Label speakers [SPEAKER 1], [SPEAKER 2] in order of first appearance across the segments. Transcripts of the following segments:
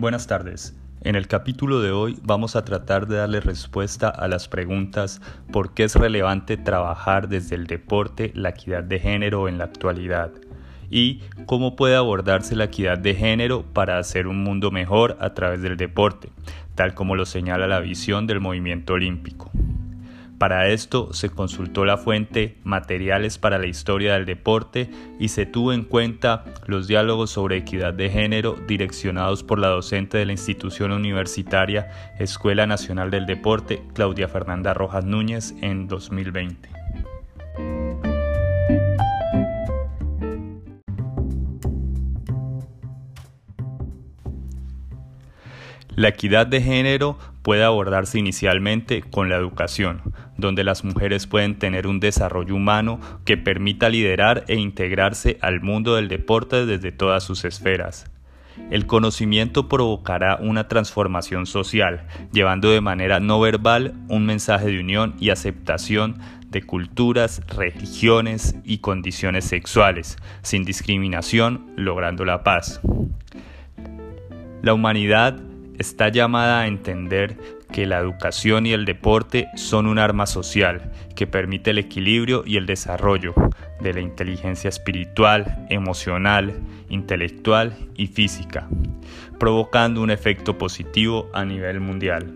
[SPEAKER 1] Buenas tardes. En el capítulo de hoy vamos a tratar de darle respuesta a las preguntas ¿por qué es relevante trabajar desde el deporte la equidad de género en la actualidad? y cómo puede abordarse la equidad de género para hacer un mundo mejor a través del deporte, tal como lo señala la visión del movimiento olímpico. Para esto se consultó la fuente Materiales para la Historia del Deporte y se tuvo en cuenta los diálogos sobre equidad de género direccionados por la docente de la institución universitaria Escuela Nacional del Deporte, Claudia Fernanda Rojas Núñez, en 2020. La equidad de género puede abordarse inicialmente con la educación, donde las mujeres pueden tener un desarrollo humano que permita liderar e integrarse al mundo del deporte desde todas sus esferas. El conocimiento provocará una transformación social, llevando de manera no verbal un mensaje de unión y aceptación de culturas, religiones y condiciones sexuales, sin discriminación, logrando la paz. La humanidad está llamada a entender que la educación y el deporte son un arma social que permite el equilibrio y el desarrollo de la inteligencia espiritual, emocional, intelectual y física, provocando un efecto positivo a nivel mundial.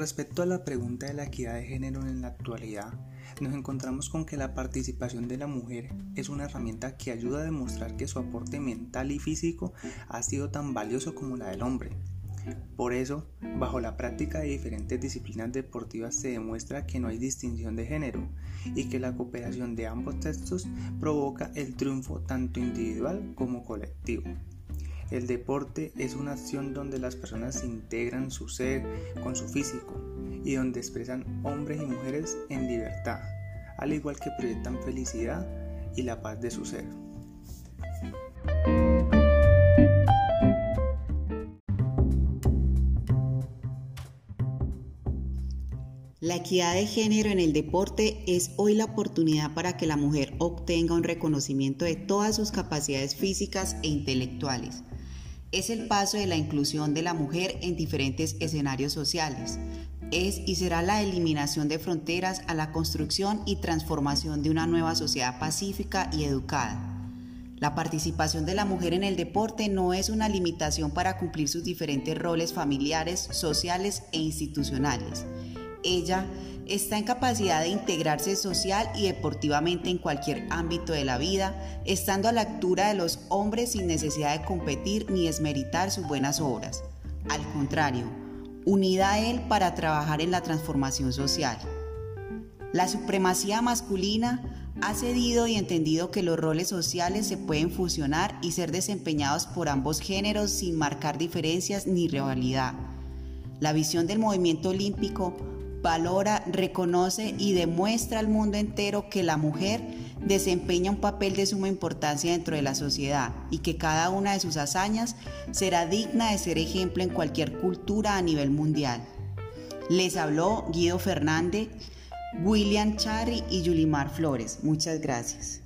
[SPEAKER 2] Respecto a la pregunta de la equidad de género en la actualidad, nos encontramos con que la participación de la mujer es una herramienta que ayuda a demostrar que su aporte mental y físico ha sido tan valioso como la del hombre. Por eso, bajo la práctica de diferentes disciplinas deportivas se demuestra que no hay distinción de género y que la cooperación de ambos textos provoca el triunfo tanto individual como colectivo. El deporte es una acción donde las personas integran su ser con su físico y donde expresan hombres y mujeres en libertad, al igual que proyectan felicidad y la paz de su ser.
[SPEAKER 3] La equidad de género en el deporte es hoy la oportunidad para que la mujer obtenga un reconocimiento de todas sus capacidades físicas e intelectuales es el paso de la inclusión de la mujer en diferentes escenarios sociales. Es y será la eliminación de fronteras a la construcción y transformación de una nueva sociedad pacífica y educada. La participación de la mujer en el deporte no es una limitación para cumplir sus diferentes roles familiares, sociales e institucionales. Ella está en capacidad de integrarse social y deportivamente en cualquier ámbito de la vida, estando a la altura de los hombres sin necesidad de competir ni esmeritar sus buenas obras. Al contrario, unida a él para trabajar en la transformación social. La supremacía masculina ha cedido y entendido que los roles sociales se pueden fusionar y ser desempeñados por ambos géneros sin marcar diferencias ni rivalidad. La visión del movimiento olímpico valora, reconoce y demuestra al mundo entero que la mujer desempeña un papel de suma importancia dentro de la sociedad y que cada una de sus hazañas será digna de ser ejemplo en cualquier cultura a nivel mundial. Les habló Guido Fernández, William Charry y Yulimar Flores. Muchas gracias.